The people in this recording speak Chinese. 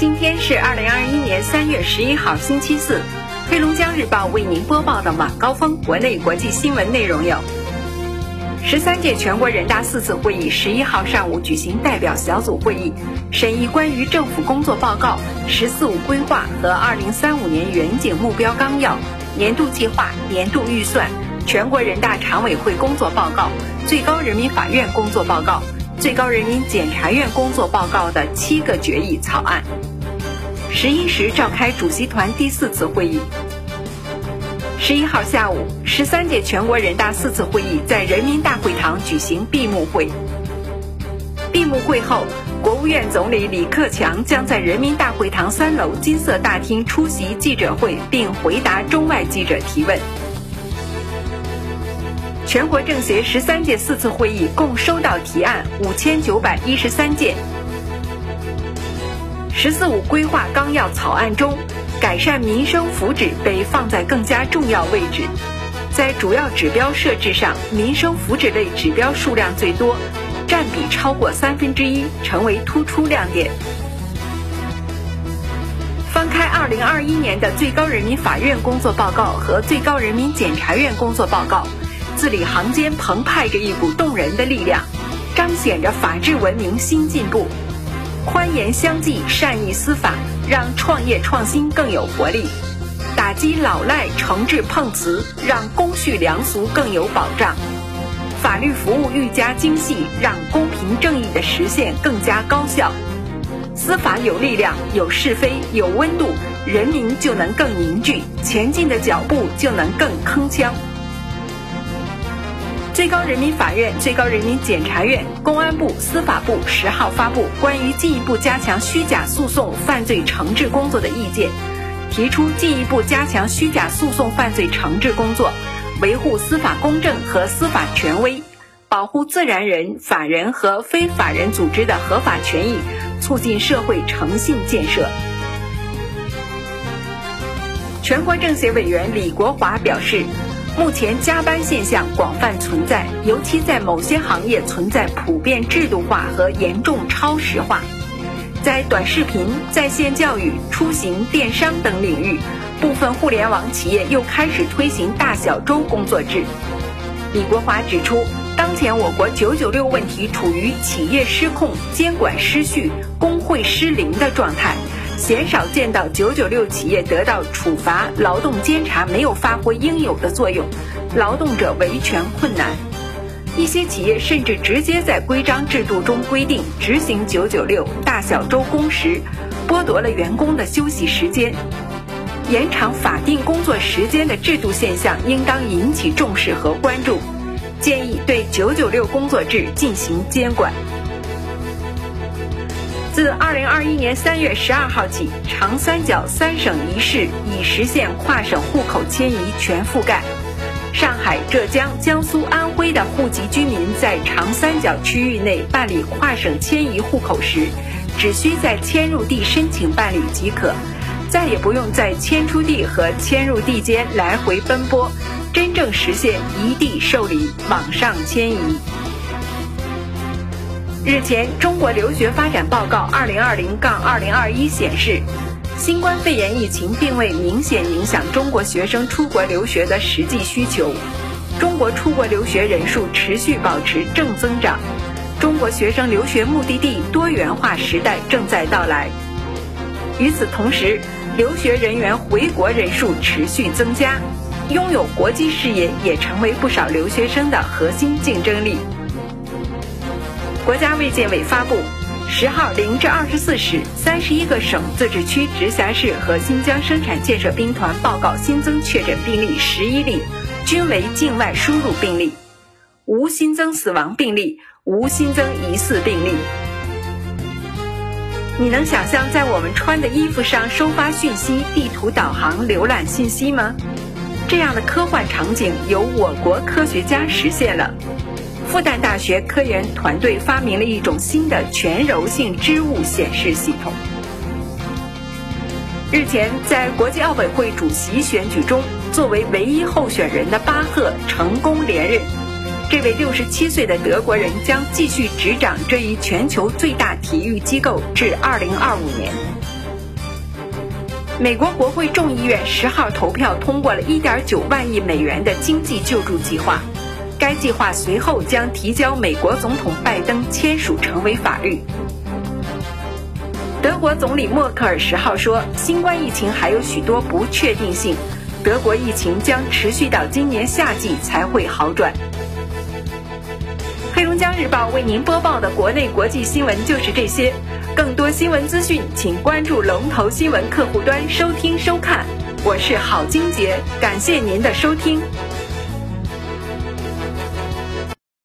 今天是二零二一年三月十一号，星期四。黑龙江日报为您播报的晚高峰国内国际新闻内容有：十三届全国人大四次会议十一号上午举行代表小组会议，审议关于政府工作报告、“十四五”规划和二零三五年远景目标纲要、年度计划、年度预算、全国人大常委会工作报告、最高人民法院工作报告、最高人民检察院工作报告的七个决议草案。十一时召开主席团第四次会议。十一号下午，十三届全国人大四次会议在人民大会堂举行闭幕会。闭幕会后，国务院总理李克强将在人民大会堂三楼金色大厅出席记者会，并回答中外记者提问。全国政协十三届四次会议共收到提案五千九百一十三件。“十四五”规划纲要草案中，改善民生福祉被放在更加重要位置。在主要指标设置上，民生福祉类指标数量最多，占比超过三分之一，成为突出亮点。翻开二零二一年的最高人民法院工作报告和最高人民检察院工作报告，字里行间澎湃着一股动人的力量，彰显着法治文明新进步。宽严相济，善意司法，让创业创新更有活力；打击老赖、惩治碰瓷，让公序良俗更有保障；法律服务愈加精细，让公平正义的实现更加高效。司法有力量、有是非、有温度，人民就能更凝聚，前进的脚步就能更铿锵。最高人民法院、最高人民检察院、公安部、司法部十号发布关于进一步加强虚假诉讼犯罪惩治工作的意见，提出进一步加强虚假诉讼犯罪惩治工作，维护司法公正和司法权威，保护自然人、法人和非法人组织的合法权益，促进社会诚信建设。全国政协委员李国华表示。目前加班现象广泛存在，尤其在某些行业存在普遍制度化和严重超时化。在短视频、在线教育、出行、电商等领域，部分互联网企业又开始推行大小周工作制。李国华指出，当前我国“九九六”问题处于企业失控、监管失序、工会失灵的状态。鲜少见到九九六企业得到处罚，劳动监察没有发挥应有的作用，劳动者维权困难。一些企业甚至直接在规章制度中规定执行九九六大小周工时，剥夺了员工的休息时间。延长法定工作时间的制度现象应当引起重视和关注，建议对九九六工作制进行监管。自二零二一年三月十二号起，长三角三省一市已实现跨省户口迁移全覆盖。上海、浙江、江苏、安徽的户籍居民在长三角区域内办理跨省迁移户口时，只需在迁入地申请办理即可，再也不用在迁出地和迁入地间来回奔波，真正实现一地受理、网上迁移。日前，《中国留学发展报告 （2020-2021）》显示，新冠肺炎疫情并未明显影响中国学生出国留学的实际需求，中国出国留学人数持续保持正增长，中国学生留学目的地多元化时代正在到来。与此同时，留学人员回国人数持续增加，拥有国际视野也成为不少留学生的核心竞争力。国家卫健委发布，十号零至二十四时，三十一个省、自治区、直辖市和新疆生产建设兵团报告新增确诊病例十一例，均为境外输入病例，无新增死亡病例，无新增疑似病例。你能想象在我们穿的衣服上收发讯息、地图导航、浏览信息吗？这样的科幻场景由我国科学家实现了。复旦大学科研团队发明了一种新的全柔性织物显示系统。日前，在国际奥委会主席选举中，作为唯一候选人的巴赫成功连任。这位六十七岁的德国人将继续执掌这一全球最大体育机构至二零二五年。美国国会众议院十号投票通过了1.9万亿美元的经济救助计划，该计划随后将提交美国总统拜登签署成为法律。德国总理默克尔十号说，新冠疫情还有许多不确定性，德国疫情将持续到今年夏季才会好转。黑龙江日报为您播报的国内国际新闻就是这些。更多新闻资讯，请关注龙头新闻客户端收听收看。我是郝金杰，感谢您的收听。